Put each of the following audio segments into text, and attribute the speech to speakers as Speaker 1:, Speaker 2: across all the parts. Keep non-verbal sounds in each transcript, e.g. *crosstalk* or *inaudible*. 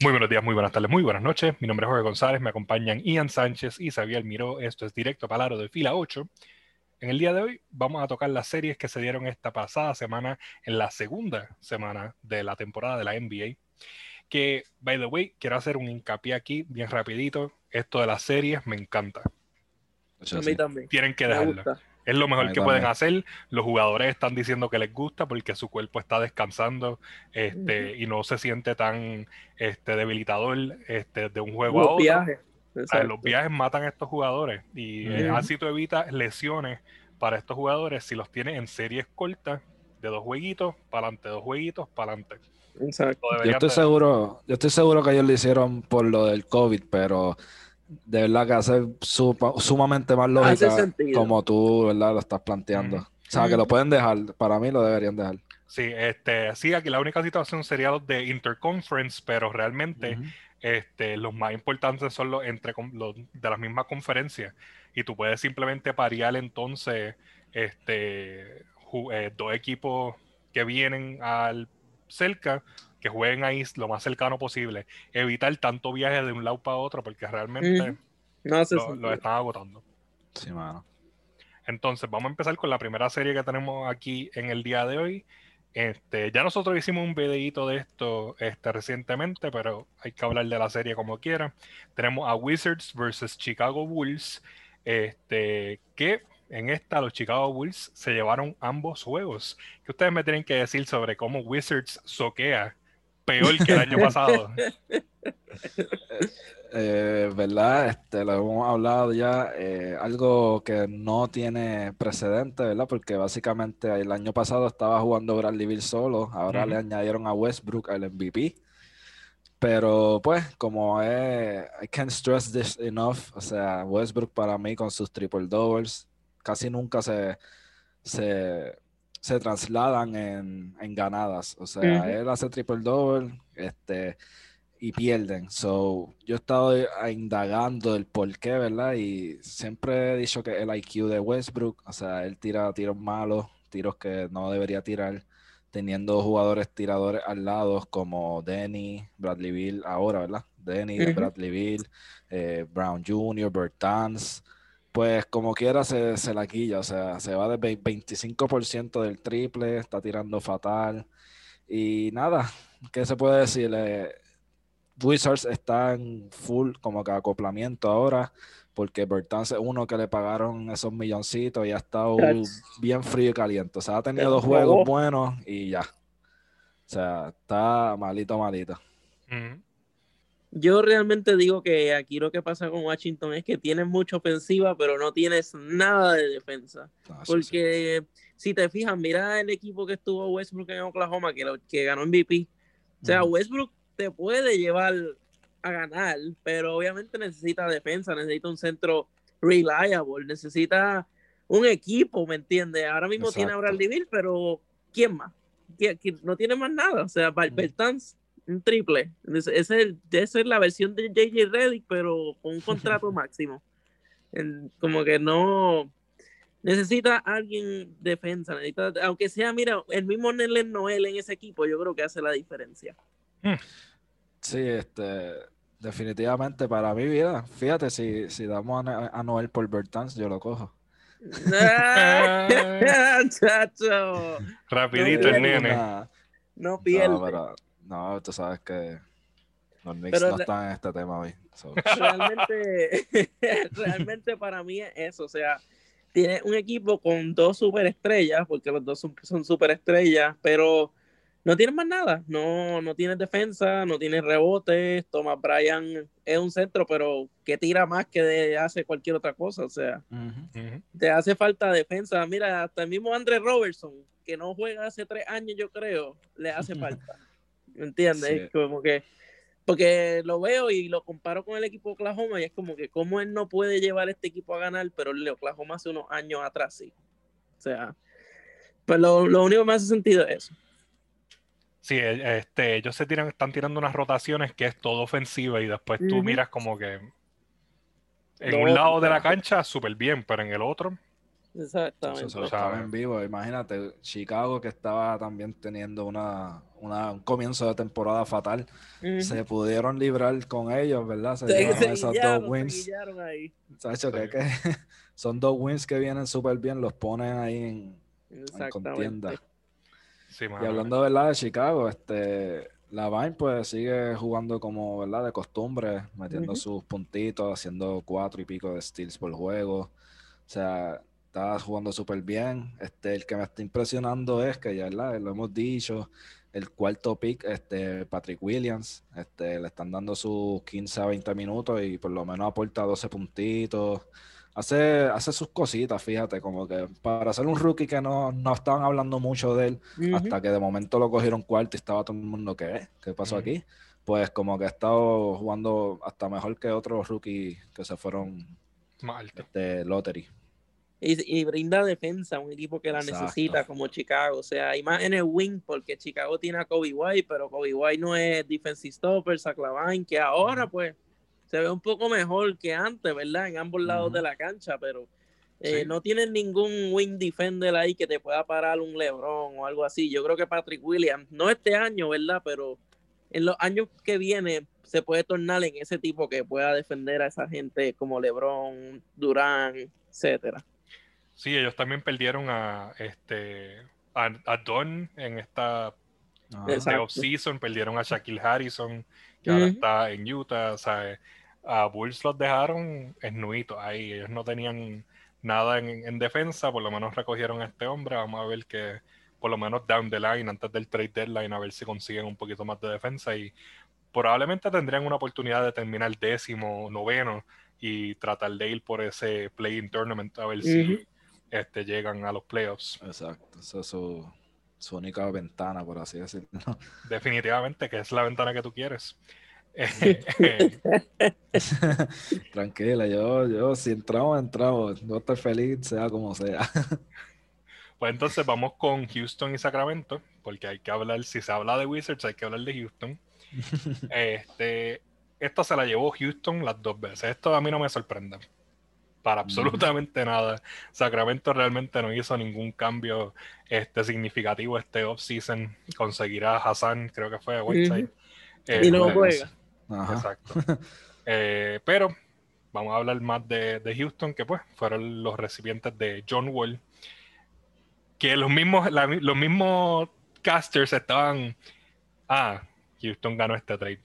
Speaker 1: Muy buenos días, muy buenas tardes, muy buenas noches. Mi nombre es Jorge González, me acompañan Ian Sánchez y Xavier Miró. Esto es Directo Palaro de Fila 8. En el día de hoy vamos a tocar las series que se dieron esta pasada semana, en la segunda semana de la temporada de la NBA. Que, by the way, quiero hacer un hincapié aquí, bien rapidito. Esto de las series me encanta.
Speaker 2: A mí también.
Speaker 1: Tienen que
Speaker 2: Me
Speaker 1: dejarlo.
Speaker 2: gusta.
Speaker 1: Es lo mejor que pueden hacer. Los jugadores están diciendo que les gusta porque su cuerpo está descansando este, y no se siente tan este, debilitador este, de un juego a
Speaker 2: Los
Speaker 1: otro.
Speaker 2: viajes.
Speaker 1: Los viajes matan a estos jugadores y eh, así tú evitas lesiones para estos jugadores si los tienes en series cortas de dos jueguitos para adelante, dos jueguitos para adelante.
Speaker 2: Exacto.
Speaker 3: Yo estoy seguro, yo estoy seguro que ellos lo hicieron por lo del COVID, pero de verdad que hace supa- sumamente más lógica como tú, ¿verdad? Lo estás planteando. O sea, que lo pueden dejar. Para mí lo deberían dejar.
Speaker 1: Sí, este, sí, aquí la única situación sería los de interconference, pero realmente este, los más importantes son los entre los de las mismas conferencias y tú puedes simplemente parear entonces este, eh, dos equipos que vienen al cerca que jueguen ahí lo más cercano posible evitar tanto viaje de un lado para otro porque realmente
Speaker 2: Ujú. No hace
Speaker 1: lo, lo están agotando
Speaker 3: Sí, mano.
Speaker 1: entonces, vamos a empezar con la primera serie que tenemos aquí en el día de hoy. Este, ya nosotros hicimos un videito de esto este, recientemente, pero hay que hablar de la serie como quiera. Tenemos a Wizards versus Chicago Bulls, este, que en esta los Chicago Bulls se llevaron ambos juegos. ¿Qué ustedes me tienen que decir sobre cómo Wizards soquea peor que el año pasado? *laughs*
Speaker 3: Eh, ¿verdad? Este, lo hemos hablado ya, eh, algo que no tiene precedente, ¿verdad? Porque básicamente el año pasado estaba jugando Bradley Beal solo, ahora le añadieron a Westbrook el MVP. Pero pues, como es, I can't stress this enough, o sea, Westbrook para mí con sus triple doubles casi nunca se, se, se trasladan en, en ganadas. O sea, él hace triple double, este y pierden. So, yo he estado indagando el por qué, ¿verdad? Y siempre he dicho que el IQ de Westbrook, o sea, él tira tiros malos, tiros que no debería tirar, teniendo jugadores tiradores al lado como Denny, Bradley Beal, ahora, ¿verdad? Denny,
Speaker 2: Ujú.
Speaker 3: Bradley Beal, eh, Brown Jr., Bertans. Pues como quiera se, se la quilla, o sea, se va de ve- 25% del triple, está tirando fatal. Y nada, ¿qué se puede decir? Eh, Wizards está en full como que acoplamiento ahora, porque Bertans es uno que le pagaron esos milloncitos y ha estado bien frío y caliente. O sea, ha tenido dos juegos buenos y ya. O sea, está malito, malito.
Speaker 2: Yo realmente digo que aquí lo que pasa con Washington es que tienes mucha ofensiva, pero no tienes nada de defensa.
Speaker 3: Sí.
Speaker 2: Porque si te fijas, mira el equipo que estuvo Westbrook en Oklahoma, que, lo- que ganó MVP. O sea. Westbrook te puede llevar a ganar, pero obviamente necesita defensa, necesita un centro reliable, necesita un equipo, ¿me entiendes? Ahora mismo tiene a. Bradley Beal, pero ¿quién más? ¿Quién- quién- No tiene más nada. O sea. Bertans, un triple. Ese es el- esa es la versión de JJ Reddick, pero con un contrato *laughs* máximo. En- como que no necesita alguien defensa, necesita, aunque sea, mira, el mismo Nelen Noel en ese equipo, yo creo que hace la diferencia.
Speaker 3: Sí, este, definitivamente para mi vida, fíjate, si, si damos a, a Noel por Bertans, yo lo cojo.
Speaker 2: ¡Ah! *laughs* *laughs* Chacho,
Speaker 1: Rapidito
Speaker 2: No,
Speaker 1: el nene.
Speaker 2: No pierde.
Speaker 3: No, pero, no, tú sabes que los Knicks
Speaker 2: Pero
Speaker 3: no
Speaker 2: la-
Speaker 3: están en este tema hoy. so. *laughs*
Speaker 2: realmente, *laughs* realmente para mí es eso. O sea, tiene un equipo con dos superestrellas, porque los dos son, son superestrellas, pero no tienes más nada. No, no tienes defensa, no tienes rebotes. Thomas Bryan es un centro, pero que tira más que de- hace cualquier otra cosa. O sea, te hace falta defensa. Mira, hasta el mismo Andre Robertson, que no juega hace tres años, yo creo, le hace *laughs* falta. ¿Me entiendes?
Speaker 3: Sí.
Speaker 2: Como que, porque lo veo y lo comparo con el equipo de Oklahoma y es como que cómo él no puede llevar este equipo a ganar, pero el de Oklahoma hace unos años atrás sí. O sea, pues lo, lo único que me hace sentido es eso.
Speaker 1: Sí, eh, este, ellos se tiran, están tirando unas rotaciones que es todo ofensiva y después tú miras como que en
Speaker 2: No,
Speaker 1: un lado de la cancha súper bien, pero en el otro,
Speaker 2: Exactamente.
Speaker 3: Eso se estaba en vivo. Imagínate, Chicago que estaba también teniendo una, un comienzo de temporada fatal. Se pudieron librar con ellos, ¿verdad? Se,
Speaker 2: esas dos wins. *laughs*
Speaker 3: son dos wins que vienen súper bien, los ponen ahí en, contienda. y hablando ¿verdad? de Chicago, este la Vine pues sigue jugando como, ¿verdad? De costumbre, metiendo sus puntitos, haciendo cuatro y pico de steals por juego. O sea, está jugando súper bien. Este, el que me está impresionando es que ya, ¿verdad? Lo hemos dicho, el cuarto pick, este, Patrick Williams, este, le están dando sus 15 a 20 minutos y por lo menos aporta 12 puntitos. Hace, hace sus cositas, fíjate, como que para ser un rookie que no, no estaban hablando mucho de él, hasta que de momento lo cogieron cuarto y estaba todo el mundo, ¿qué? ¿Qué pasó aquí? Pues como que ha estado jugando hasta mejor que otros rookies que se fueron de lottery
Speaker 2: y, brinda defensa a un equipo que la necesita como Chicago. O sea, y más en el wing, porque Chicago tiene a Kobe White, pero Kobe White no es defensive stopper, Saclavine, que ahora pues se ve un poco mejor que antes, ¿verdad? En ambos lados de la cancha, pero eh, no tienen ningún wing defender ahí que te pueda parar un LeBron o algo así. Yo creo que Patrick Williams, no este año, ¿verdad? Pero en los años que vienen se puede tornar en ese tipo que pueda defender a esa gente como LeBron, Durán, etcétera.
Speaker 1: Sí, ellos también perdieron a este a, Don en esta off-season, perdieron a Shaquille Harrison, que ahora está en Utah. O sea, a Bulls los dejaron esnuitos ahí. Ellos no tenían nada en, defensa, por lo menos recogieron a este hombre. Vamos a ver que por lo menos down the line, antes del trade deadline, a ver si consiguen un poquito más de defensa y probablemente tendrían una oportunidad de terminar décimo, noveno y tratar de ir por ese play-in tournament a ver si este, llegan a los playoffs.
Speaker 3: Exacto, esa es su, única ventana, por así decirlo. *laughs*
Speaker 1: Definitivamente, que es la ventana que tú quieres. *laughs*
Speaker 3: Tranquila, yo, yo si entramos, entramos. No estoy feliz, sea como sea. *laughs*
Speaker 1: Pues entonces vamos con Houston y Sacramento, porque hay que hablar, si se habla de Wizards, hay que hablar de Houston. este, esto se la llevó Houston las dos veces. Esto a mí no me sorprende para absolutamente nada. Sacramento realmente no hizo ningún cambio este, significativo este off-season. Conseguirá Hassan, creo que fue Whiteside.
Speaker 2: y no juega.
Speaker 1: Exacto. *laughs* Eh, pero vamos a hablar más de, Houston, que pues fueron los recipientes de John Wall. Que los mismos, los mismos casters estaban. Ah, Houston ganó este trade.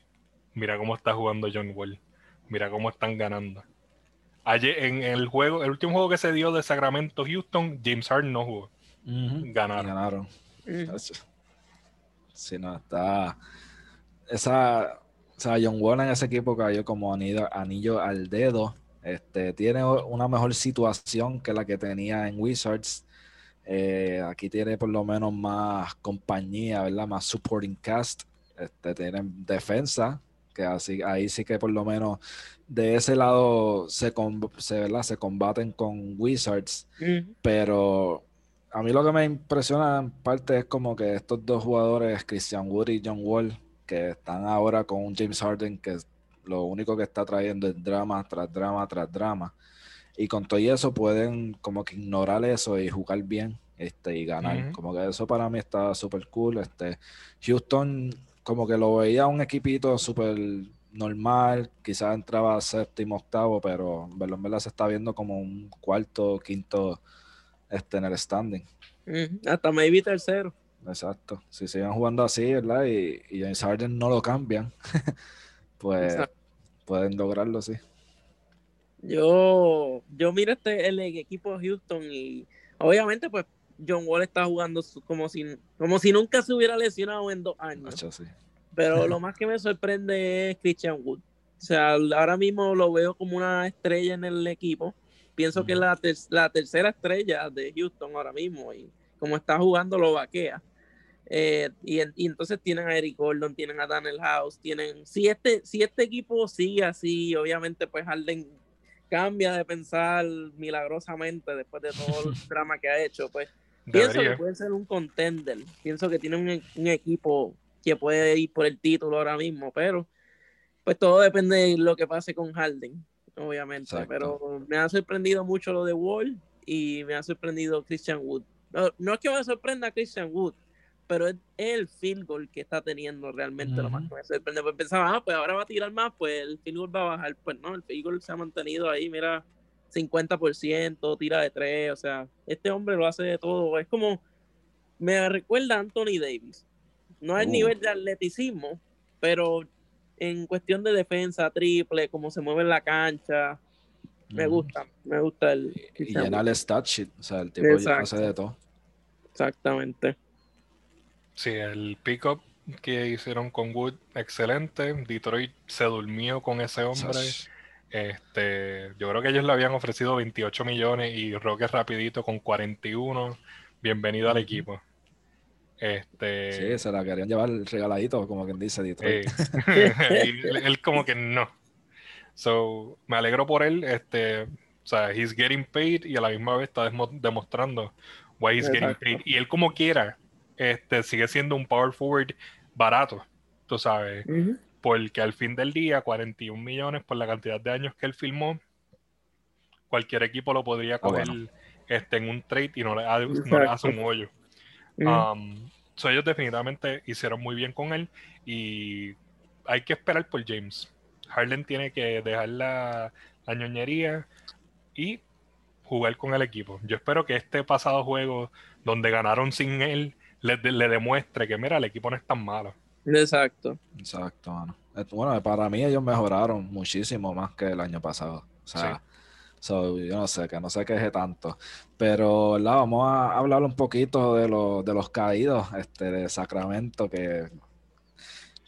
Speaker 1: Mira cómo está jugando John Wall. Mira cómo están ganando. Ayer, en el juego, el último juego que se dio de Sacramento Houston, James Harden no jugó. Ganaron.
Speaker 3: Ganaron. Si no, está. Esa. O sea, John Wall en ese equipo cayó como anillo, anillo al dedo. Este, tiene una mejor situación que la que tenía en Wizards. Eh, aquí tiene por lo menos más compañía, ¿verdad? Más supporting cast. Este, tienen defensa, que así, ahí sí que por lo menos de ese lado se, se, se combaten con Wizards, pero a mí lo que me impresiona en parte es como que estos dos jugadores, Christian Wood y John Wall, que están ahora con un James Harden que lo único que está trayendo es drama tras drama tras drama. Y con todo eso pueden como que ignorar eso y jugar bien este, y ganar. Como que eso para mí está súper cool. Este, Houston como que lo veía un equipito súper normal, quizás entraba séptimo, octavo, pero en verdad, se está viendo como un cuarto, quinto este, en el standing.
Speaker 2: hasta maybe tercero.
Speaker 3: Exacto. Si siguen jugando así, ¿verdad? Y, y James Harden no lo cambian, *laughs* pues pueden lograrlo, sí.
Speaker 2: Yo, yo miro este el equipo de Houston y obviamente pues John Wall está jugando como si, como si nunca se hubiera lesionado en dos años. Pero *laughs* lo más que me sorprende es Christian Wood. O sea, ahora mismo lo veo como una estrella en el equipo. Pienso que es la, la, tercera estrella de Houston ahora mismo y como está jugando lo vaquea. Eh, y, entonces tienen a Eric Gordon, tienen a Daniel House, tienen... Si este, si este equipo sigue así, obviamente pues Harden cambia de pensar milagrosamente después de todo el *laughs* drama que ha hecho, pues Pienso que puede ser un contender. Pienso que tiene un, equipo que puede ir por el título ahora mismo, pero pues todo depende de lo que pase con Harden, obviamente. Pero me ha sorprendido mucho lo de Wall y me ha sorprendido Christian Wood. No, es que me sorprenda Christian Wood, pero es el field goal que está teniendo realmente lo más que me sorprende. Pues pensaba, ah, pues ahora va a tirar más, pues el field goal va a bajar. Pues no, el field goal se ha mantenido ahí, mira, 50%, tira de tres, o sea, este hombre lo hace de todo. Es como, me recuerda a Anthony Davis. No al
Speaker 3: Uh.
Speaker 2: nivel de atleticismo, pero en cuestión de defensa, triple, cómo se mueve en la cancha, me gusta, me gusta el... el
Speaker 3: Y llenar el stat sheet. O sea, el tipo hace de todo.
Speaker 2: Exactamente.
Speaker 1: Sí, el pick-up que hicieron con Wood, excelente. Detroit se durmió con ese hombre.
Speaker 3: Sas.
Speaker 1: Este, yo creo que ellos le habían ofrecido 28 millones y Rockets rapidito con 41. Bienvenido al equipo. Este,
Speaker 3: Sí, se la querían llevar regaladito, como quien dice Detroit.
Speaker 1: eh, *laughs* él, él como que no. So, me alegro por él. Este, o sea, he's getting paid y a la misma vez está demostrando why he's getting
Speaker 2: Exacto.
Speaker 1: paid. Y él como quiera, este, sigue siendo un power forward barato, tú sabes. Porque al fin del día, 41 millones por la cantidad de años que él filmó, cualquier equipo lo podría coger
Speaker 3: bueno.
Speaker 1: este, en un trade y no le, no le hace un hoyo. Um, so ellos definitivamente hicieron muy bien con él y hay que esperar por James. Harden tiene que dejar la, la ñoñería y jugar con el equipo. Yo espero que este pasado juego donde ganaron sin él le, le demuestre que mira, el equipo no es tan malo.
Speaker 2: Exacto.
Speaker 3: Exacto, mano. Eh, Bueno, para mí ellos mejoraron muchísimo más que el año pasado. O sea, so, yo no sé, que no se queje tanto. Pero, ¿verdad? Vamos a hablar un poquito de, los de los caídos este, de Sacramento, que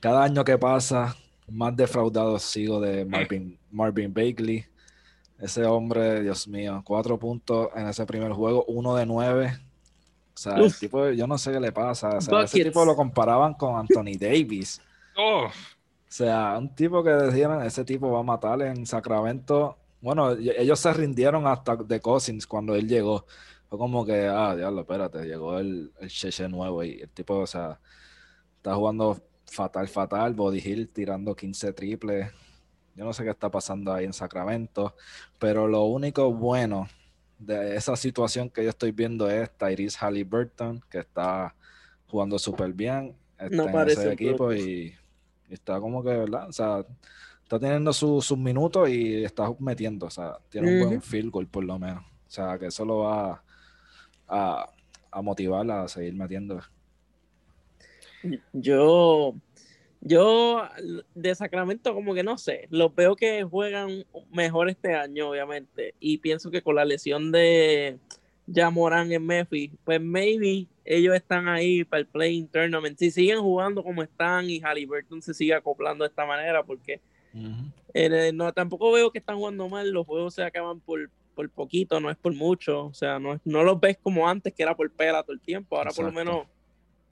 Speaker 3: cada año que pasa, más defraudado sigo de Marvin, Marvin Bagley. Ese hombre, Dios mío, cuatro puntos en ese primer juego, uno de nueve. O sea, el tipo, yo no sé qué le pasa. O sea, ese tipo lo comparaban con Anthony *laughs* Davis.
Speaker 1: Oh,
Speaker 3: O sea, un tipo que decían, ese tipo va a matar en Sacramento. Bueno, ellos se rindieron hasta de Cousins cuando él llegó. Fue como que, ah, diablo, espérate, llegó el, el Cheche nuevo y el tipo, o sea, está jugando fatal, fatal. Body Hill tirando 15 triples. Yo no sé qué está pasando ahí en Sacramento, pero lo único bueno de esa situación que yo estoy viendo es Tyrese Halliburton, que está jugando súper bien
Speaker 2: No
Speaker 3: en
Speaker 2: parece
Speaker 3: ese equipo y, y está como que, ¿verdad? O sea, está teniendo su- sus minutos y está metiendo, o sea, tiene un buen field goal por lo menos. O sea, que eso lo va a, a motivarla a seguir metiendo.
Speaker 2: Yo, yo de Sacramento como que no sé, los veo que juegan mejor este año, obviamente, y pienso que con la lesión de Jamoran en Memphis, pues maybe ellos están ahí para el playing tournament. Si siguen jugando como están y Halliburton se sigue acoplando de esta manera, porque eh, no, tampoco veo que están jugando mal, los juegos se acaban por, por poquito, no es por mucho, o sea, no, es- no los ves como antes, que era por pela todo el tiempo, ahora por lo menos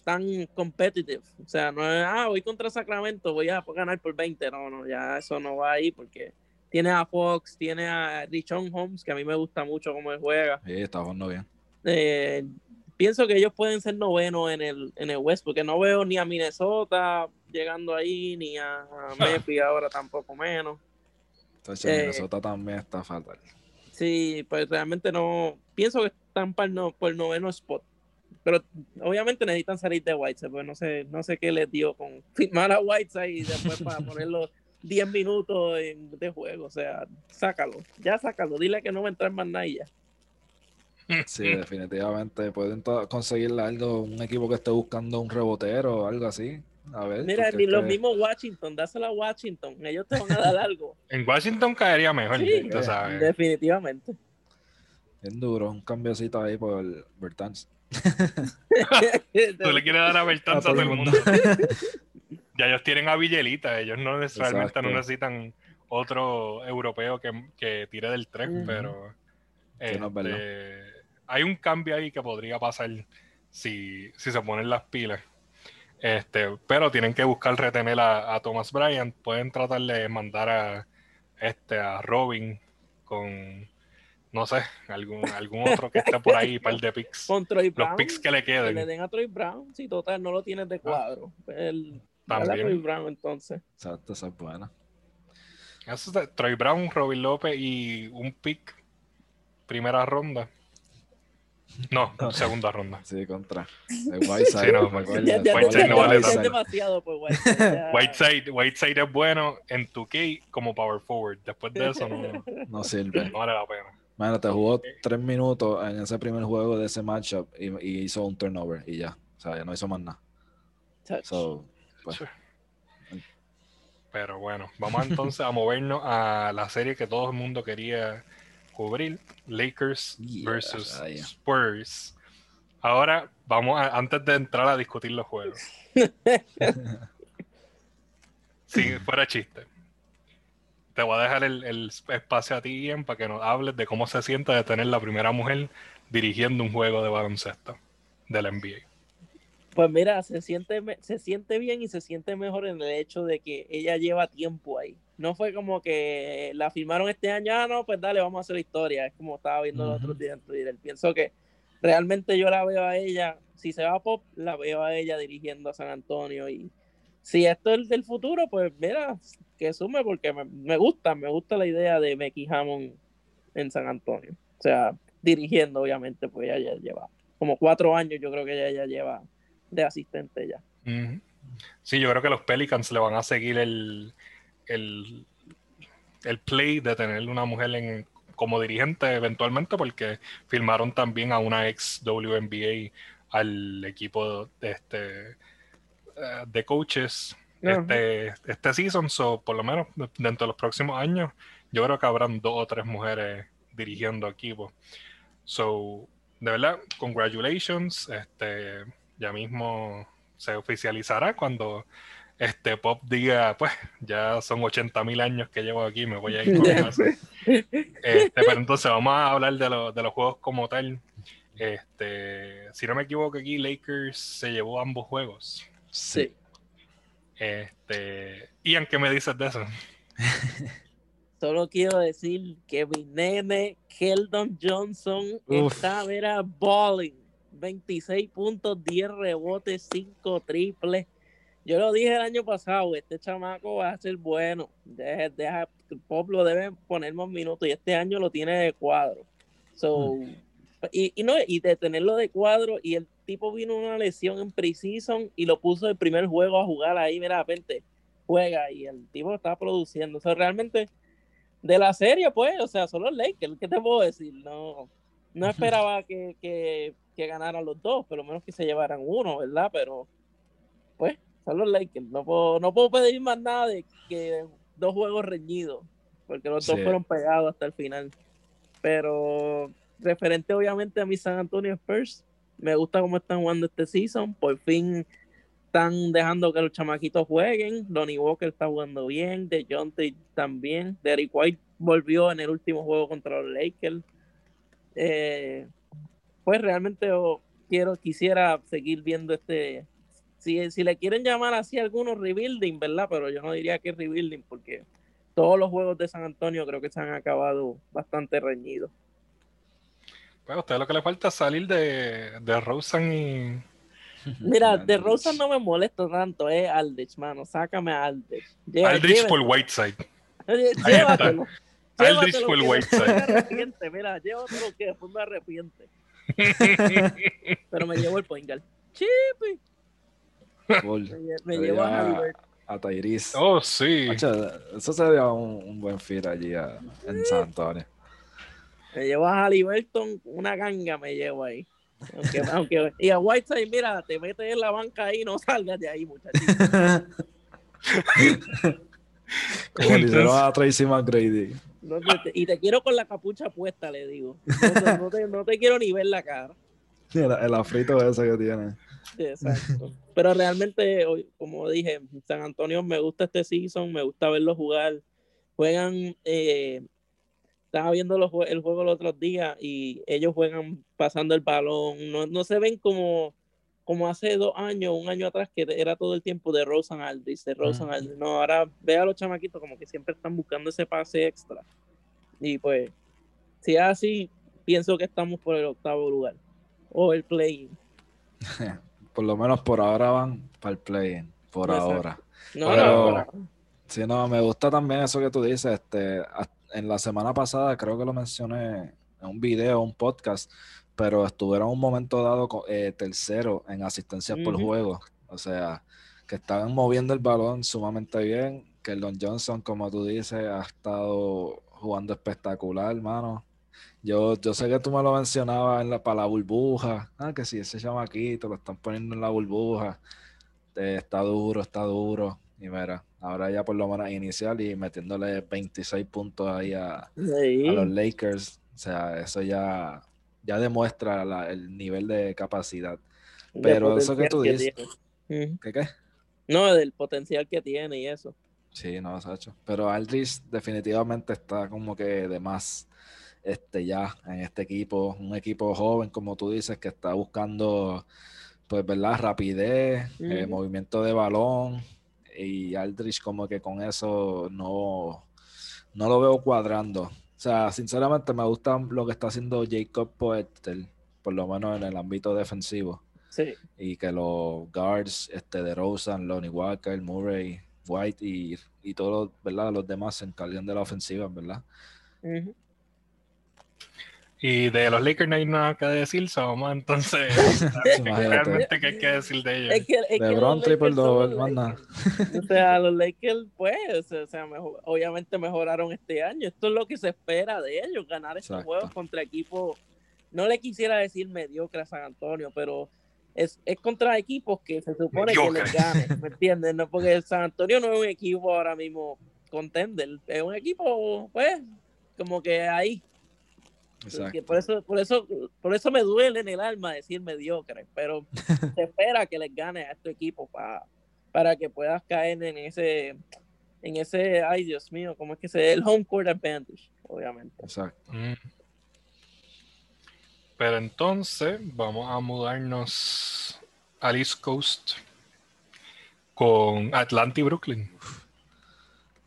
Speaker 2: tan competitive, o sea, no es, ah, voy contra Sacramento, voy a ganar por 20, no, no, ya eso no va ahí, porque tiene a Fox, tiene a Richon Holmes, que a mí me gusta mucho cómo él juega,
Speaker 3: Sí, está jugando bien.
Speaker 2: eh, pienso que ellos pueden ser novenos en el, en el West, porque no veo ni a Minnesota llegando ahí, ni a, a *laughs* Memphis ahora tampoco menos.
Speaker 3: Entonces,
Speaker 2: Eh,
Speaker 3: Minnesota también está fatal.
Speaker 2: Sí, pues realmente no. Pienso que están para el, no, por el noveno spot. Pero obviamente necesitan salir de Whiteside, pues no sé, no sé qué les dio con firmar a Whiteside y después para *laughs* ponerlo 10 minutos en- de juego. O sea, sácalo, ya sácalo, dile que no va a entrar más nada y ya.
Speaker 3: Sí, definitivamente. Pueden conseguirle algo, un equipo que esté buscando un rebotero o algo así. A ver.
Speaker 2: Mira, ni
Speaker 3: es
Speaker 2: los mismos Washington, dáselo a Washington, ellos te van a dar algo. *laughs*
Speaker 1: en Washington caería mejor,
Speaker 2: Sí,
Speaker 1: tú sabes.
Speaker 2: definitivamente.
Speaker 3: Bien duro, un cambiocito ahí por Bertans.
Speaker 1: Tú le *laughs* quieres dar a Bertans a todo el mundo. *laughs* ya ellos tienen a Villelita, ellos no necesariamente
Speaker 3: Exacto.
Speaker 1: no necesitan otro europeo que, que tire del 3,
Speaker 2: Ujú.
Speaker 1: pero
Speaker 3: no
Speaker 1: este, hay un cambio ahí que podría pasar si, si se ponen las pilas. Este, pero tienen que buscar retener a, a Thomas Bryant. Pueden tratar de mandar a este a Robin con no sé, algún, algún otro que esté por ahí, par de picks.
Speaker 2: Con Troy
Speaker 1: Los
Speaker 2: Brown,
Speaker 1: picks que le
Speaker 2: que le
Speaker 1: queden.
Speaker 2: den a Troy Brown, si total no lo tienes de cuadro. El, dale a
Speaker 1: También.
Speaker 2: Troy Brown entonces.
Speaker 3: Exacto, esa es buena.
Speaker 1: Eso es de Troy Brown, Robin López y un pick primera ronda. *laughs* No, segunda ronda.
Speaker 3: Sí, contra. El Whiteside.
Speaker 1: Sí, no, pues, Whiteside no vale tanto.
Speaker 2: demasiado por *laughs* Whiteside. ya.
Speaker 1: Whiteside, Whiteside es bueno en 2K como power forward. Después de eso no,
Speaker 3: No sirve.
Speaker 1: no vale la pena.
Speaker 3: Bueno, te jugó tres minutos en ese primer juego de ese matchup y, y hizo un turnover y ya. O sea, ya no hizo más nada.
Speaker 2: Touch.
Speaker 3: So, pues,
Speaker 1: Sí. Pero bueno, vamos entonces a *laughs* movernos a la serie que todo el mundo quería cubrir, Lakers
Speaker 3: Yeah,
Speaker 1: versus
Speaker 3: raya.
Speaker 1: Spurs. Ahora vamos a, antes de entrar a discutir los juegos. *laughs* Si fuera chiste. Te voy a dejar el, el espacio a ti, Ian, para que nos hables de cómo se siente de tener la primera mujer dirigiendo un juego de baloncesto de la NBA.
Speaker 2: Pues mira, se siente, me- se siente bien y se siente mejor en el hecho de que ella lleva tiempo ahí. No fue como que la firmaron este año, ah, no, pues dale, vamos a hacer la historia. Es como estaba viendo los otros días en Twitter. Pienso que realmente yo la veo a ella, si se va a pop, la veo a ella dirigiendo a San Antonio. Y si esto es del futuro, pues mira, que sume porque me, me gusta, me gusta la idea de Becky Hammond en San Antonio. O sea, dirigiendo, obviamente, pues ella ya lleva como cuatro años, yo creo que ella ya lleva de asistente ya.
Speaker 1: Sí, yo creo que los Pelicans le van a seguir el, el, el play de tener una mujer en, como dirigente eventualmente porque firmaron también a una ex WNBA al equipo de, este, eh, de coaches este, este season, so por lo menos dentro de los próximos años, yo creo que habrán dos o tres mujeres dirigiendo equipos. So, de verdad, congratulations. Este, ya mismo se oficializará cuando este Pop diga, pues, ya son 80 mil años que llevo aquí, me voy a ir *laughs* con. Este, pero entonces vamos a hablar de, lo- de los juegos como tal. Este, si no me equivoco aquí, Lakers se llevó ambos juegos.
Speaker 3: Sí.
Speaker 1: Este, Ian, ¿qué me dices de eso? *laughs*
Speaker 2: Solo quiero decir que mi nene Keldon Johnson
Speaker 3: Uf.
Speaker 2: está, mira, balling. 26 puntos, 10 rebotes, 5 triples. Yo lo dije el año pasado, este chamaco va a ser bueno. Deja, deja, Pop lo debe poner más minutos y este año lo tiene de cuadro. So, y, y no, y de tenerlo de cuadro y el tipo vino una lesión en preseason y lo puso el primer juego a jugar ahí, mira, de repente juega y el tipo está produciendo. O sea, realmente de la serie, pues, o sea, son los Lakers, ¿qué te puedo decir? No, no esperaba que, que, que ganaran los dos, por lo menos que se llevaran uno, ¿verdad? Pero, pues, son los Lakers. No puedo, no puedo pedir más nada de que dos juegos reñidos, porque los dos fueron pegados hasta el final. Pero, referente obviamente a mi San Antonio Spurs, me gusta cómo están jugando este season. Por fin están dejando que los chamaquitos jueguen. Lonnie Walker está jugando bien. De también. Derrick White volvió en el último juego contra los Lakers. Eh, pues realmente quiero, quisiera seguir viendo este. Si, si le quieren llamar así algunos rebuilding, ¿verdad? Pero yo no diría que rebuilding porque todos los juegos de San Antonio creo que se han acabado bastante reñidos.
Speaker 1: Pues a usted lo que le falta es salir de, de Rosen y. *laughs*
Speaker 2: Mira, de Rosa no me molesta tanto, eh, Aldrich, mano. Sácame a Aldrich.
Speaker 1: Aldrich por. Whiteside. *laughs*
Speaker 2: Llévatelo.
Speaker 1: Aldrich por Whiteside.
Speaker 2: Mira, llévatelo que después me arrepiente. *laughs* Pero me llevo el point guard. Chipi. Me, llevo a
Speaker 3: Tyrese.
Speaker 1: oh, sí.
Speaker 3: Eso sería un, un buen fit allí a- en San Antonio.
Speaker 2: Me llevo a Halliburton. Una ganga me llevo ahí. Aunque, *laughs* aunque, y a Whiteside, mira, te metes en la banca ahí no salgas de ahí, muchachito. *laughs*
Speaker 3: Como le hicieron a Tracy McGrady.
Speaker 2: No te- y te quiero con la capucha puesta, le digo. No te, no te- no te quiero ni ver la cara. *laughs*
Speaker 3: El, el afrito ese que tiene.
Speaker 2: Sí, exacto. Pero realmente, como dije, San Antonio me gusta este season, me gusta verlos jugar. Juegan, eh, estaba viendo los el juego los otros días y ellos juegan pasando el balón. No, no se ven como, como hace dos años, un año atrás, que era todo el tiempo de Rosan Aldridge, de Rosan
Speaker 3: Ujú.
Speaker 2: Aldridge. No, ahora ve a los chamaquitos como que siempre están buscando ese pase extra. Y pues, si es así, pienso que estamos por el octavo lugar. O el play. *laughs*
Speaker 3: Por lo menos por ahora van para el play por
Speaker 2: Exacto.
Speaker 3: ahora.
Speaker 2: No,
Speaker 3: Pero-
Speaker 2: no, no.
Speaker 3: Sí, no, me gusta también eso que tú dices. Este, en la semana pasada creo que lo mencioné en un video, un podcast, pero estuvieron un momento dado eh, tercero en asistencias por juego. O sea, que estaban moviendo el balón sumamente bien. Que Don Johnson, como tú dices, ha estado jugando espectacular, hermano. Yo, yo sé que tú me lo mencionabas en la, para la burbuja. Ah, que si ese chamaquito lo están poniendo en la burbuja. Eh, está duro, está duro. Y mira, ahora ya por lo menos inicial y metiéndole 26 puntos ahí a,
Speaker 2: Sí.
Speaker 3: a los Lakers. O sea, eso ya, ya demuestra la- el nivel de capacidad. pero eso que tú dices-.
Speaker 2: Ujú.
Speaker 3: ¿Qué qué?
Speaker 2: No, del potencial que tiene y eso.
Speaker 3: Sí, no, Sacho. Pero Aldridge definitivamente está como que de más este, ya en este equipo. Un equipo joven, como tú dices, que está buscando, pues, ¿verdad? Rapidez, eh, movimiento de balón. Y Aldridge como que con eso no, no lo veo cuadrando. O sea, sinceramente me gusta lo que está haciendo Jacob Poeltl, por lo menos en el ámbito defensivo.
Speaker 2: Sí.
Speaker 3: y que los guards, este, de Rosen, Lonnie Walker, Murray, White y, y todos, ¿verdad? Los demás se encargan de la ofensiva, ¿verdad?
Speaker 1: Y de los Lakers no hay nada que decir, so vamos entonces. *laughs* Realmente, ¿qué hay que decir de ellos?
Speaker 2: Es que, es
Speaker 3: LeBron triple double.
Speaker 2: Lakers. O sea, los Lakers, pues, o sea, mejor- obviamente mejoraron este año. Esto es lo que se espera de ellos, ganar estos
Speaker 3: Exacto.
Speaker 2: juegos contra equipos. No le quisiera decir mediocre a San Antonio, pero es, es contra equipos que se supone que les gane, ¿me *laughs* entiendes? No, porque San Antonio no es un equipo ahora mismo contender, es un equipo, pues, como que ahí.
Speaker 3: Exacto.
Speaker 2: por eso, por eso, por eso me duele en el alma decir mediocre, pero *laughs* se espera que les gane a estos equipos para, para que puedas caer en ese, en ese, ay Dios mío, ¿cómo es que se el home court advantage? Obviamente.
Speaker 3: Exacto.
Speaker 1: Mm. Pero entonces vamos a mudarnos al East Coast con Atlanta y Brooklyn.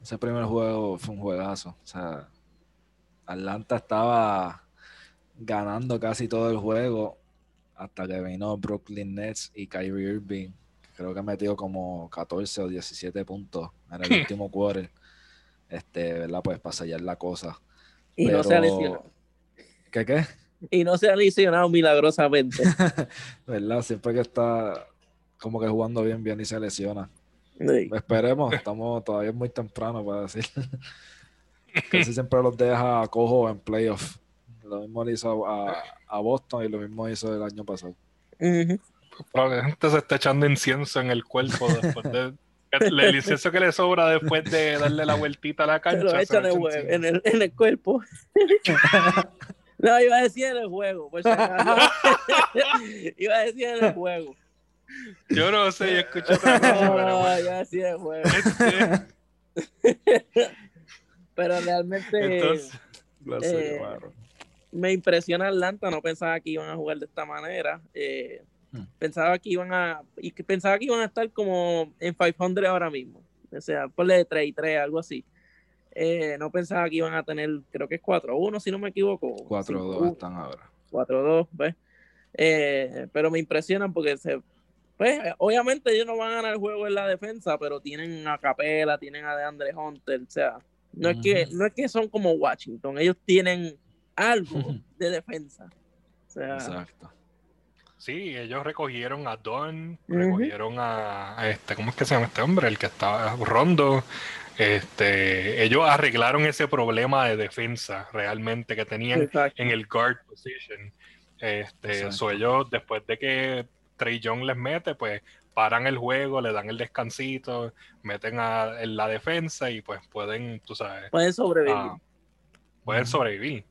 Speaker 3: Ese primer juego fue un juegazo. O sea, Atlanta estaba ganando casi todo el juego hasta que vino Brooklyn Nets y Kyrie Irving. Creo que metió como 14 o 17 puntos en el último quarter. Este, ¿verdad? Pues para sellar la cosa.
Speaker 2: Y no se ha lesionado.
Speaker 3: ¿Qué qué?
Speaker 2: Y no se ha lesionado milagrosamente. *laughs*
Speaker 3: ¿Verdad? Siempre que está como que jugando bien, bien y se lesiona.
Speaker 2: Sí.
Speaker 3: Esperemos, estamos todavía muy temprano para decir. *laughs* Casi siempre los deja cojo en playoff. Lo mismo le hizo a, a Boston y lo mismo hizo el año pasado.
Speaker 2: Ujú.
Speaker 1: Probablemente se está echando incienso en el cuerpo después de. *laughs* El incienso que le sobra después de darle la vueltita a la
Speaker 2: Se
Speaker 1: cancha.
Speaker 2: lo echan en, en el, en el cuerpo. *laughs* no, iba a decir en el juego. *laughs* iba a decir en el juego.
Speaker 1: Yo no sé, yo escuché otra cosa, pero
Speaker 2: No,
Speaker 1: bueno.
Speaker 2: iba a decir en el juego.
Speaker 1: Este,
Speaker 2: Pero realmente
Speaker 1: Entonces,
Speaker 2: Eh. Me impresiona Atlanta. No pensaba que iban a jugar de esta manera. Eh,
Speaker 3: Hmm.
Speaker 2: Pensaba que iban a y que pensaba que iban a estar como en 500 ahora mismo. O sea, ponle de 3 y 3, algo así. Eh, no pensaba que iban a tener, creo que es 4-1, si no me equivoco.
Speaker 3: 4-2
Speaker 2: 5-1.
Speaker 3: están ahora.
Speaker 2: 4-2, ¿ves? Eh, pero me impresionan porque se, pues, obviamente ellos no van a ganar el juego en la defensa, pero tienen a Capela, tienen a DeAndre Hunter, o sea, no es que, no es que son como Washington, ellos tienen algo de defensa. O sea,
Speaker 3: Exacto.
Speaker 1: Sí, ellos recogieron a Don, recogieron a, a este, ¿cómo es que se llama este hombre? El que estaba Rondo. Este, ellos arreglaron ese problema de defensa realmente que tenían
Speaker 2: exacto.
Speaker 1: en el guard position. Este, so ellos después de que Trey Young les mete, pues paran el juego, le dan el descansito, meten a, en la defensa y pues pueden, tú sabes,
Speaker 2: Pueden sobrevivir.
Speaker 1: ah, pueden sobrevivir.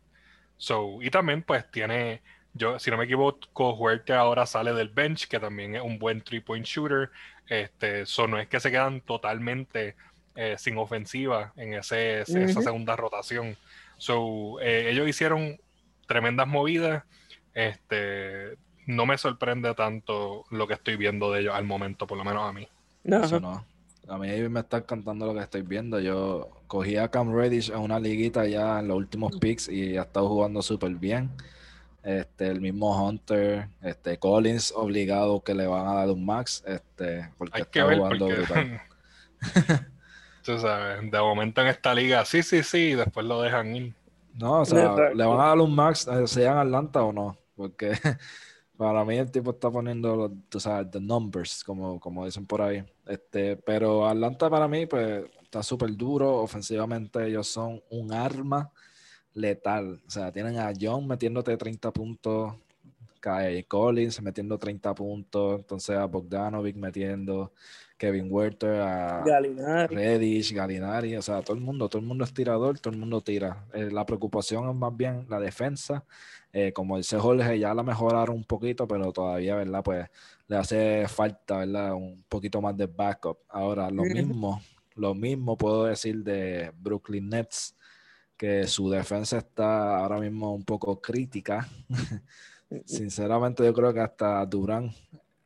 Speaker 1: So, y también pues tiene, yo si no me equivoco, Huerta ahora sale del bench, que también es un buen three-point shooter. Este, so no es que se quedan totalmente eh, sin ofensiva en ese, esa segunda rotación. So, eh, ellos hicieron tremendas movidas. Este, no me sorprende tanto lo que estoy viendo de ellos al momento, por lo menos a mí.
Speaker 3: Eso no. A mí me está encantando lo que estoy viendo. Yo cogí a Cam Reddish en una liguita ya en los últimos picks y ha estado jugando súper bien. Este, el mismo Hunter, este, Collins obligado que le van a dar un max, este, porque
Speaker 1: Hay
Speaker 3: está
Speaker 1: que ver
Speaker 3: jugando
Speaker 1: porque,
Speaker 3: brutal. *laughs*
Speaker 1: tú sabes, de momento en esta liga, sí, sí, sí, y después lo dejan ir.
Speaker 3: No, o sea,
Speaker 2: Exacto.
Speaker 3: le van a dar un max, eh, sea en Atlanta o no. porque *laughs* para mí el tipo está poniendo, los, tú sabes, the numbers, como, como dicen por ahí. Este, pero Atlanta para mí, pues, está súper duro. Ofensivamente ellos son un arma letal. O sea, tienen a John metiéndote 30 puntos, Kai Collins metiendo 30 puntos, entonces a Bogdanovic metiendo, Kevin Werther, a
Speaker 2: Galinari.
Speaker 3: Reddish, Galinari, o sea, todo el mundo, todo el mundo es tirador, todo el mundo tira. Eh, la preocupación es más bien la defensa. Eh, como dice Jorge, ya la mejoraron un poquito, pero todavía, ¿verdad? Pues le hace falta, ¿verdad? Un poquito más de backup. Ahora, lo mismo, lo mismo puedo decir de Brooklyn Nets, que su defensa está ahora mismo un poco crítica. *laughs* Sinceramente, yo creo que hasta Durán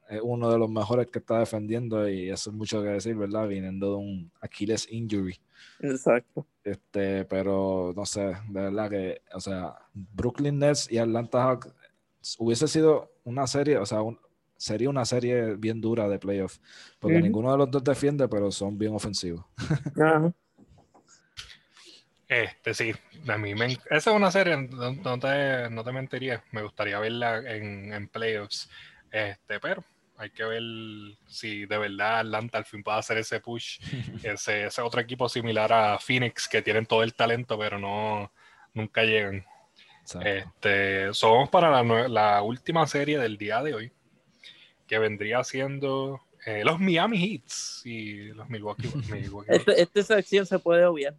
Speaker 3: es uno de los mejores que está defendiendo y eso es mucho que decir, ¿verdad? Viniendo de un Achilles injury.
Speaker 2: Exacto.
Speaker 3: Este, pero no sé, de verdad que, o sea, Brooklyn Nets y Atlanta Hawks hubiese sido una serie, o sea, un- sería una serie bien dura de playoff, porque ninguno de los dos defiende, pero son bien ofensivos. *laughs*
Speaker 1: Este, sí, a mí me, esa es una serie, no, no te, no te mentiría, me gustaría verla en, en playoffs, este, pero hay que ver si de verdad Atlanta al fin puede hacer ese push, *laughs* ese, ese otro equipo similar a Phoenix que tienen todo el talento, pero no, nunca llegan.
Speaker 3: Exacto.
Speaker 1: Este, somos para la, última serie del día de hoy, que vendría siendo eh, los Miami Heats y los Milwaukee, *laughs* Milwaukee Bucks.
Speaker 2: Este, esta sección se puede obviar.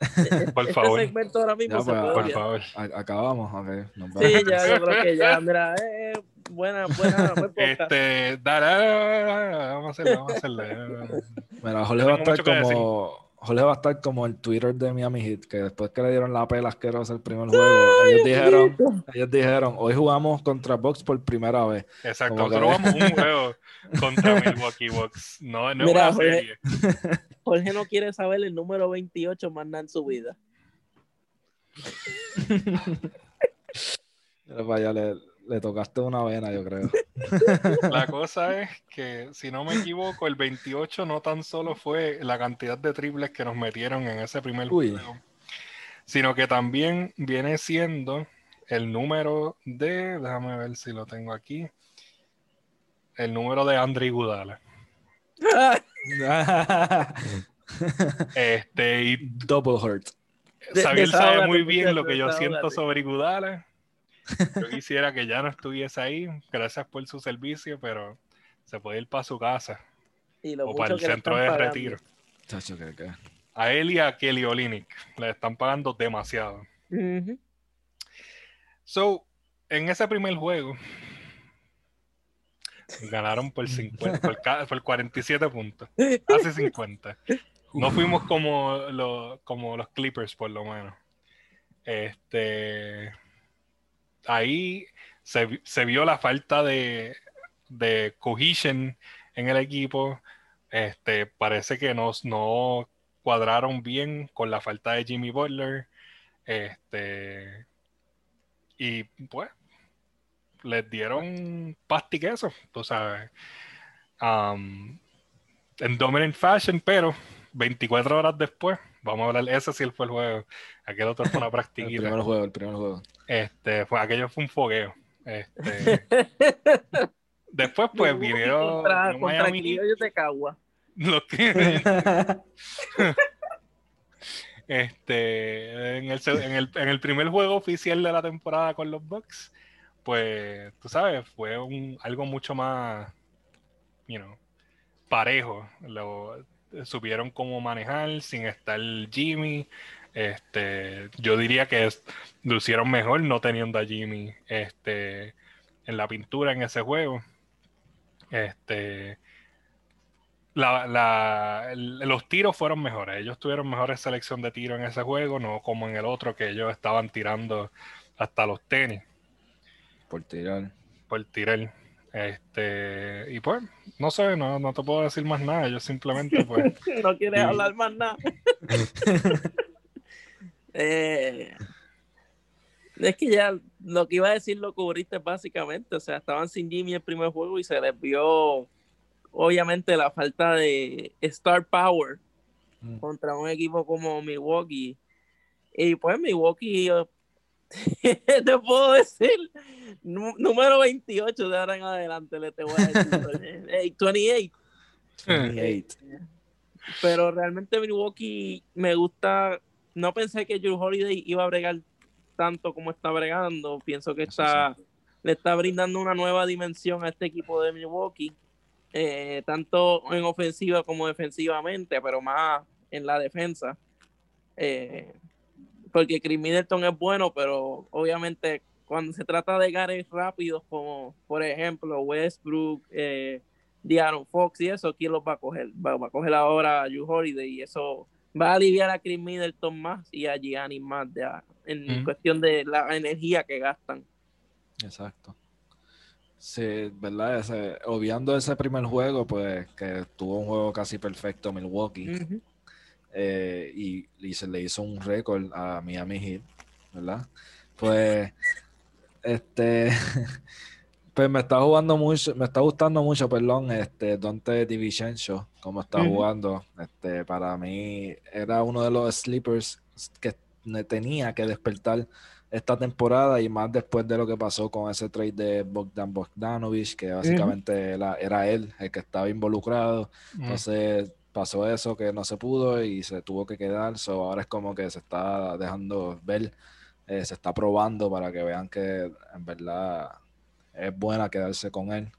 Speaker 2: *laughs*
Speaker 1: Por
Speaker 2: este
Speaker 1: favor.
Speaker 2: segmento ahora mismo
Speaker 3: Ya,
Speaker 2: se
Speaker 3: pues,
Speaker 2: puede
Speaker 1: Por favor.
Speaker 3: Acabamos, ok. nos
Speaker 2: Sí, *laughs* ya, yo creo que ya, mira, eh, buena, buena, *laughs* buen podcast.
Speaker 1: Este, dale, vamos a hacerlo, vamos a hacerlo.
Speaker 3: Mira, Jorge va a estar como. Jorge va a estar como el Twitter de Miami Heat, que después que le dieron la pela asquerosa el primer juego, ellos dijeron, ellos dijeron, hoy jugamos contra Bucks por primera vez.
Speaker 1: Exacto, nosotros vamos un juego contra *laughs* Milwaukee Bucks. No, no es
Speaker 2: Mira,
Speaker 1: una serie. *laughs*
Speaker 2: Jorge no quiere saber el número 28 más nada en su vida. *laughs*
Speaker 3: Vaya, le, le tocaste una vena, yo creo.
Speaker 1: La cosa es que, si no me equivoco, el 28 no tan solo fue la cantidad de triples que nos metieron en ese primer
Speaker 3: Uy.
Speaker 1: juego, sino que también viene siendo el número de, déjame ver si lo tengo aquí, el número de Andre Gudala. *laughs* Este, y
Speaker 3: Double hurt.
Speaker 1: Xavier sabe muy bien lo que yo siento sobre Iguodala. Yo *laughs* quisiera que ya no estuviese ahí. Gracias por su servicio, pero se puede ir para su casa
Speaker 2: Y lo
Speaker 1: o para el centro de
Speaker 2: pagando.
Speaker 1: retiro. A él y a Kelly Olinick le están pagando demasiado.
Speaker 2: Ujú.
Speaker 1: So, en ese primer juego ganaron por 50, por, ca- por 47 puntos, *laughs* casi 50. No fuimos como, los como los Clippers, por lo menos. Este, ahí se vio la falta de, de cohesion en el equipo. Este, parece que nos, no cuadraron bien con la falta de Jimmy Butler. Este, y pues, les dieron pasta y queso, tú sabes. Um, en dominant fashion, pero 24 horas después, vamos a hablar, ese sí fue el juego. Aquel otro fue una *laughs*
Speaker 3: El
Speaker 1: practiquita.
Speaker 3: primer juego, el primer juego.
Speaker 1: Este, fue, aquello fue un fogueo. Este, *laughs* después, pues, vinieron
Speaker 2: contra, criollos de Cagua.
Speaker 1: los que- *laughs* Este, en el, en, el, en el primer juego oficial de la temporada con los Bucks, pues, tú sabes, fue un, algo mucho más, you know, parejo. Lo, supieron cómo manejar sin estar Jimmy. Este, yo diría que es- lucieron mejor no teniendo a Jimmy este, en la pintura en ese juego. Este, la- la- los tiros fueron mejores. Ellos tuvieron mejores selección de tiro en ese juego, no como en el otro que ellos estaban tirando hasta los tenis
Speaker 3: Por tirar.
Speaker 1: por tirar. Este, y pues, no sé, no, no te puedo decir más nada. Yo simplemente, pues, *laughs*
Speaker 2: No quieres hablar más nada. *laughs* Eh, es que ya lo que iba a decir lo cubriste básicamente. O sea, estaban sin Jimmy el primer juego y se les vio, obviamente, la falta de star power
Speaker 3: Mm.
Speaker 2: contra un equipo como Milwaukee. Y pues Milwaukee, *laughs* te puedo decir, número 28 de ahora en adelante le te voy a decir. *laughs* 28. 28. Pero realmente Milwaukee me gusta. No pensé que Drew Holiday iba a bregar tanto como está bregando. Pienso que está, le está brindando una nueva dimensión a este equipo de Milwaukee. Eh, tanto en ofensiva como defensivamente, pero más en la defensa. Eh, porque Chris Middleton es bueno, pero obviamente cuando se trata de gares rápidos, como por ejemplo Westbrook, eh, Diaron Fox y eso, ¿quién los va a coger? Va, a coger ahora a Yu Holiday y eso va a aliviar a Chris Middleton más y a Gianni más en cuestión de la energía que gastan.
Speaker 3: Exacto. Sí, ¿verdad? obviando ese primer juego, pues que tuvo un juego casi perfecto Milwaukee. Eh, y, se le hizo un récord a Miami Heat, ¿verdad? Pues, este, *laughs* pues me está jugando mucho, me está gustando mucho, perdón, este Dante DiVincenzo, como está jugando. Este, para mí era uno de los sleepers que tenía que despertar esta temporada y más después de lo que pasó con ese trade de Bogdan Bogdanovich, que básicamente era, él el que estaba involucrado. Entonces pasó eso que no se pudo y se tuvo que quedar. So, ahora es como que se está dejando ver, eh, se está probando para que vean que en verdad es buena quedarse con él.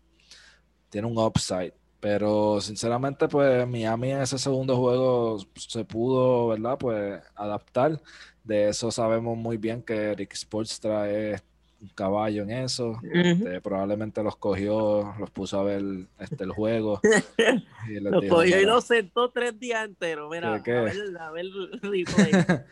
Speaker 3: Tiene un upside. Pero sinceramente, pues Miami en ese segundo juego se pudo, ¿verdad? Pues adaptar. De eso sabemos muy bien que Rick Sports trae un caballo en eso. Este, probablemente los cogió, los puso a ver este, el juego. *laughs*
Speaker 2: y los cogió y los sentó tres días enteros. Mira, a ver, el replay. *laughs*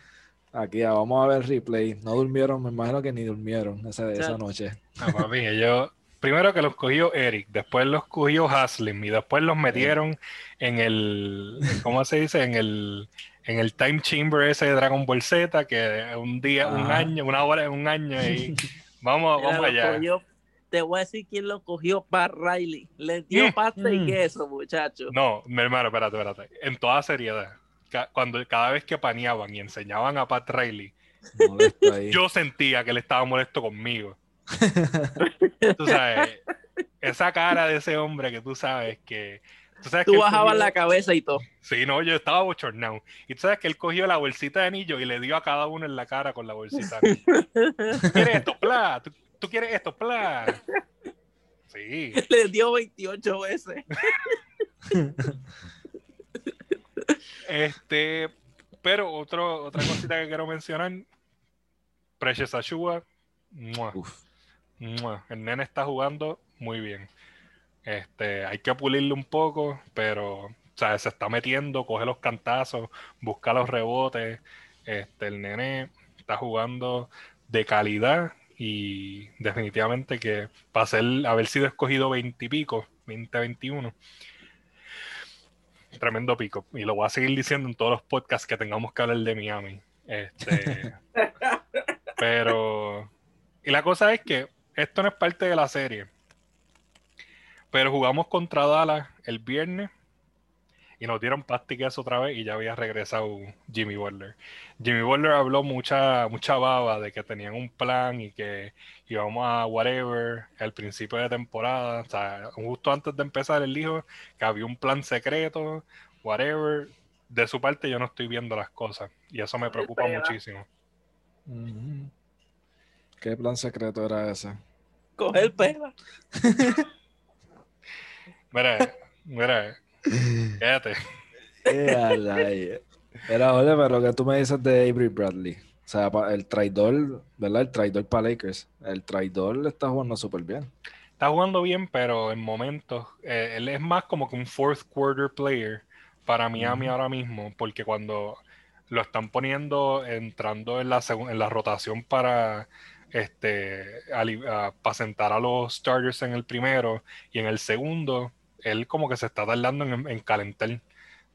Speaker 3: Aquí vamos a ver replay. No durmieron, me imagino que ni durmieron esa, esa noche.
Speaker 1: No, mí, yo, primero que los cogió Eric, después los cogió Haslem y después los metieron en el, ¿cómo se dice? En el, en el time chamber ese de Dragon Ball Z, que un día, un año, una hora, un año y *laughs* Vamos, vamos allá.
Speaker 2: te voy a decir quién lo cogió para Riley. Le dio mm. pasta y mm. queso, muchacho.
Speaker 1: No, mi hermano, espérate, espérate. En toda seriedad, cuando cada vez que paneaban y enseñaban a Pat Riley, yo sentía que él estaba molesto conmigo. tú sabes, *laughs* esa cara de ese hombre que tú sabes que
Speaker 2: Tú, bajabas la cabeza y todo.
Speaker 1: Sí, no, yo estaba bochornado. Y tú sabes que él cogió la bolsita de anillo y le dio a cada uno en la cara con la bolsita. *laughs* ¿Tú quieres esto, pla? ¿Tú, quieres esto, pla? Sí.
Speaker 2: Le dio 28 veces.
Speaker 1: este, pero otro, otra cosita que quiero mencionar. Precious Ashua. El nene está jugando muy bien. Este, hay que pulirle un poco, pero se está metiendo, coge los cantazos, busca los rebotes. Este, el nene está jugando de calidad y definitivamente que para ser, haber sido escogido 20 y pico, 20-21, tremendo pico. Y lo voy a seguir diciendo en todos los podcasts que tengamos que hablar de Miami. Este, *laughs* pero, y la cosa es que esto no es parte de la serie. Pero jugamos contra Dallas el viernes y nos dieron plastiques otra vez y ya había regresado Jimmy Butler. Jimmy Butler habló mucha, mucha baba de que tenían un plan y que íbamos a whatever al principio de temporada. O sea, justo antes de empezar, él dijo que había un plan secreto, whatever. De su parte, yo no estoy viendo las cosas y eso me preocupa muchísimo.
Speaker 3: ¿Qué plan secreto era ese?
Speaker 2: Coger pega. *laughs*
Speaker 1: Mira, mira, quédate. *laughs*
Speaker 3: Era, oye, pero que tú me dices de Avery Bradley. O sea, el traidor, ¿verdad? El traidor para Lakers. El traidor le está jugando súper bien.
Speaker 1: Está jugando bien, pero en momentos. Eh, él es más como que un fourth quarter player para Miami ahora mismo, porque cuando lo están poniendo entrando en la, en la rotación para este para sentar a los starters en el primero y en el segundo él como que se está tardando en, calentar,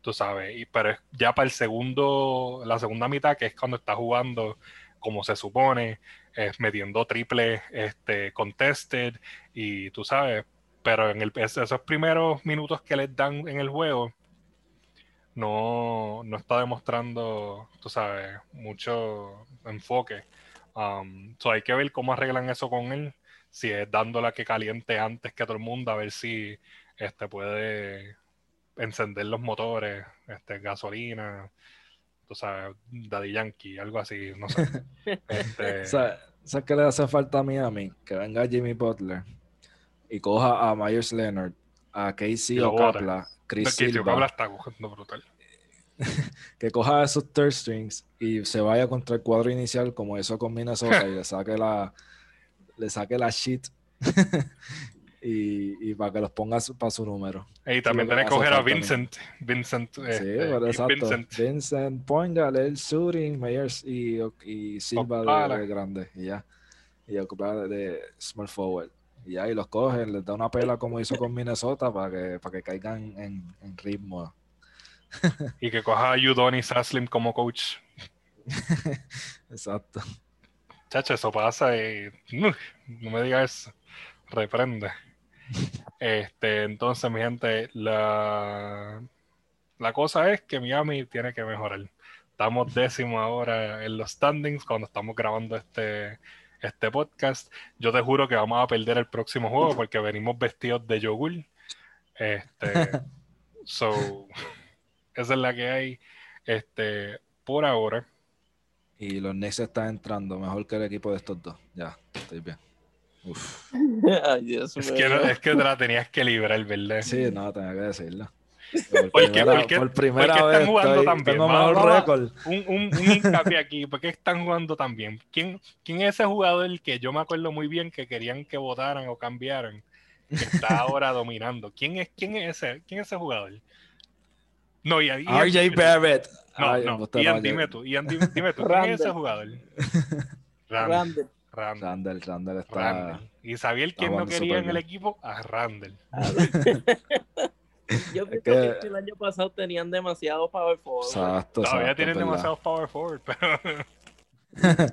Speaker 1: tú sabes, y, pero es ya para el segundo, la segunda mitad, que es cuando está jugando como se supone, es metiendo triple este, contested, y tú sabes, pero en el, esos primeros minutos que les dan en el juego, no, no está demostrando, tú sabes, mucho enfoque Um, so hay que ver cómo arreglan eso con él. Si es dándola que caliente antes que todo el mundo, a ver si este puede encender los motores, este, gasolina, tú sabes, Daddy Yankee, algo así, no sé. *laughs* Este,
Speaker 3: ¿Sabes qué le hace falta a Miami? Que venga Jimmy Butler y coja a Myers Leonard, a Casey Ocapla, Chris
Speaker 1: Cabla está cogiendo brutal. *laughs*
Speaker 3: que coja esos third strings y se vaya contra el cuadro inicial como hizo con Minnesota y le saque la le saque la shit *laughs* y, y para que los ponga para su número.
Speaker 1: Y también tenés que coger a Vincent. Vincent.
Speaker 3: Sí,
Speaker 1: este,
Speaker 3: pero
Speaker 1: y
Speaker 3: exacto.
Speaker 1: Vincent.
Speaker 3: Vincent, Poingal, el shooting, Myers y, y Silva de, de grande y ya. Y Ocpala de, small forward. Y ya, y los cogen, les da una pela como hizo con Minnesota para que, para que caigan en, en ritmo.
Speaker 1: Y que coja a Udonis Saslim como coach. *laughs*
Speaker 3: Exacto.
Speaker 1: Chacho, eso pasa y. ¡Uf! no me digas eso. Reprende. Este, entonces, mi gente, la, la cosa es que Miami tiene que mejorar. Estamos décimo ahora en los standings cuando estamos grabando este, este podcast. Yo te juro que vamos a perder el próximo juego porque venimos vestidos de yogur. Este, *laughs* so, esa es la que hay. Este, por ahora.
Speaker 3: Y los Knicks están entrando mejor que el equipo de estos dos. Ya, estoy bien. Uf. *laughs*
Speaker 2: Ay, Dios
Speaker 1: Es que, es que te la tenías que librar, ¿verdad?
Speaker 3: Sí, no, tenía que decirlo. *laughs* Por
Speaker 1: ¿Por qué-
Speaker 3: primera,
Speaker 1: por qué-
Speaker 3: por
Speaker 1: por
Speaker 3: primera
Speaker 1: qué están
Speaker 3: vez
Speaker 1: jugando
Speaker 3: estoy-
Speaker 1: tan bien?
Speaker 3: mejor récord.
Speaker 1: Un, un, un hincapié aquí, ¿por qué están jugando tan bien? ¿Quién, ¿Quién es ese jugador que yo me acuerdo muy bien que querían que votaran o cambiaran? Que está *laughs* ahora dominando. ¿Quién es, quién es ese? ¿Quién es ese jugador? No, Ian, Ian,
Speaker 3: RJ. Barrett.
Speaker 1: No,
Speaker 3: Ay,
Speaker 1: no, Ian, dime tú. Ian, dime, dime tú. ¿Quién es ese jugador? Randall. Randall.
Speaker 3: Randall, Randall está.
Speaker 1: Randall. Y sabía el quién no quería en el equipo a Randall. *laughs* *laughs*
Speaker 2: Yo pienso
Speaker 3: que-
Speaker 2: que... el año pasado tenían demasiado power forward.
Speaker 3: Exacto,
Speaker 1: Todavía
Speaker 3: exacto,
Speaker 1: tienen demasiados power forward, pero *laughs*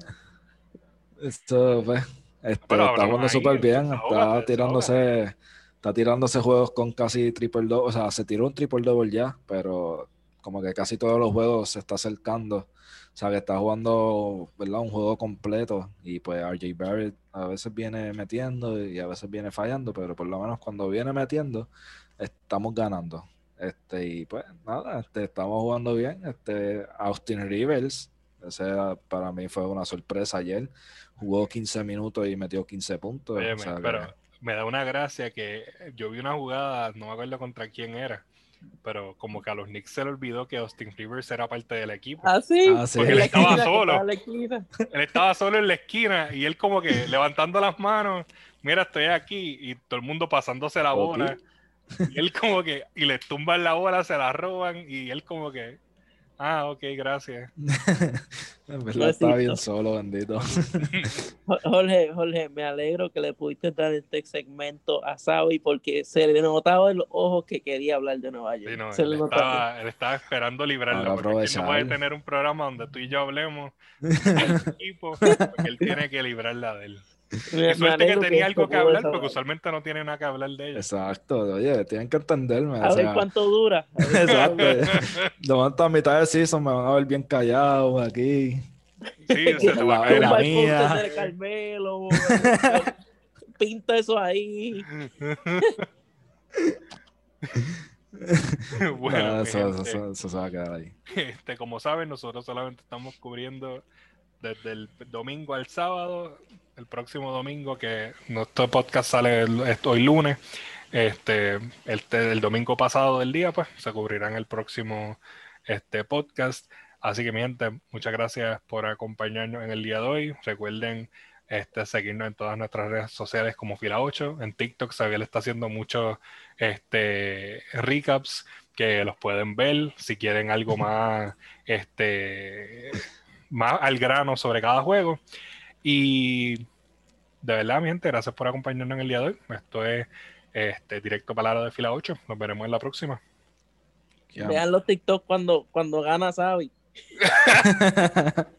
Speaker 3: Esto, pues, este,
Speaker 1: Pero
Speaker 3: está jugando súper bien. Está tirándose, está tirándose juegos con casi triple double. O sea, se tiró un triple double ya, pero como que casi todos los juegos se está acercando. O sea, que está jugando, ¿verdad? Un juego completo. Y pues RJ Barrett a veces viene metiendo y a veces viene fallando, pero por lo menos cuando viene metiendo, estamos ganando. Este, y pues nada, este, estamos jugando bien. Este, Austin Rivers, ese para mí fue una sorpresa ayer. Jugó 15 minutos y metió 15 puntos. o que-
Speaker 1: pero me da una gracia que yo vi una jugada, no me acuerdo contra quién era, pero como que a los Knicks se le olvidó que Austin Rivers era parte del equipo.
Speaker 2: Ah, sí.
Speaker 3: Ah, sí.
Speaker 1: Porque él estaba solo. Él estaba solo en la esquina y él como que *laughs* levantando las manos, mira, estoy aquí, y todo el mundo pasándose la bola. Y él como que, y le tumban la bola, se la roban, y él como que, ah, ok, gracias. *laughs*
Speaker 3: en verdad estaba bien solo, bendito. *laughs*
Speaker 2: Jo- Jorge, Jorge, me alegro que le pudiste dar este segmento a Sabi porque se le notaba en los ojos que quería hablar de Nueva York.
Speaker 1: Sí, no,
Speaker 2: se
Speaker 1: él,
Speaker 2: le notaba.
Speaker 1: estaba, él estaba esperando librarlo,
Speaker 3: Para
Speaker 1: porque no puede tener un programa donde tú y yo hablemos *laughs* del equipo, porque él tiene que librarla de él. Qué suerte que tenía algo que hablar, porque usualmente no tiene nada que hablar de ellos.
Speaker 3: Exacto, oye, tienen que entenderme.
Speaker 2: A
Speaker 3: o
Speaker 2: ver
Speaker 3: sea,
Speaker 2: cuánto dura. Ver
Speaker 3: Exacto. De momento a mitad de season me van a ver bien callado aquí.
Speaker 1: Sí, se te va a
Speaker 3: La-
Speaker 1: caer
Speaker 3: la mía.
Speaker 2: de Carmelo. Pinta eso ahí. *laughs*
Speaker 1: bueno,
Speaker 3: eso, eso-
Speaker 1: gente,
Speaker 3: eso- eso se va a quedar ahí.
Speaker 1: este, como saben, nosotros solamente estamos cubriendo desde el domingo al sábado. El próximo domingo, que nuestro podcast sale el- hoy lunes, este, este, el domingo pasado del día, pues se cubrirá en el próximo este, podcast. Así que, mi gente, muchas gracias por acompañarnos en el día de hoy. Recuerden este, seguirnos en todas nuestras redes sociales como Fila 8. En TikTok, Xavier está haciendo muchos este, recaps que los pueden ver. Si quieren algo *laughs* más, este, más al grano sobre cada juego. Y de verdad, mi gente, gracias por acompañarnos en el día de hoy. Esto es este, directo palabra de Fila 8. Nos veremos en la próxima.
Speaker 2: Vean los TikTok cuando, cuando gana Sabi. *laughs*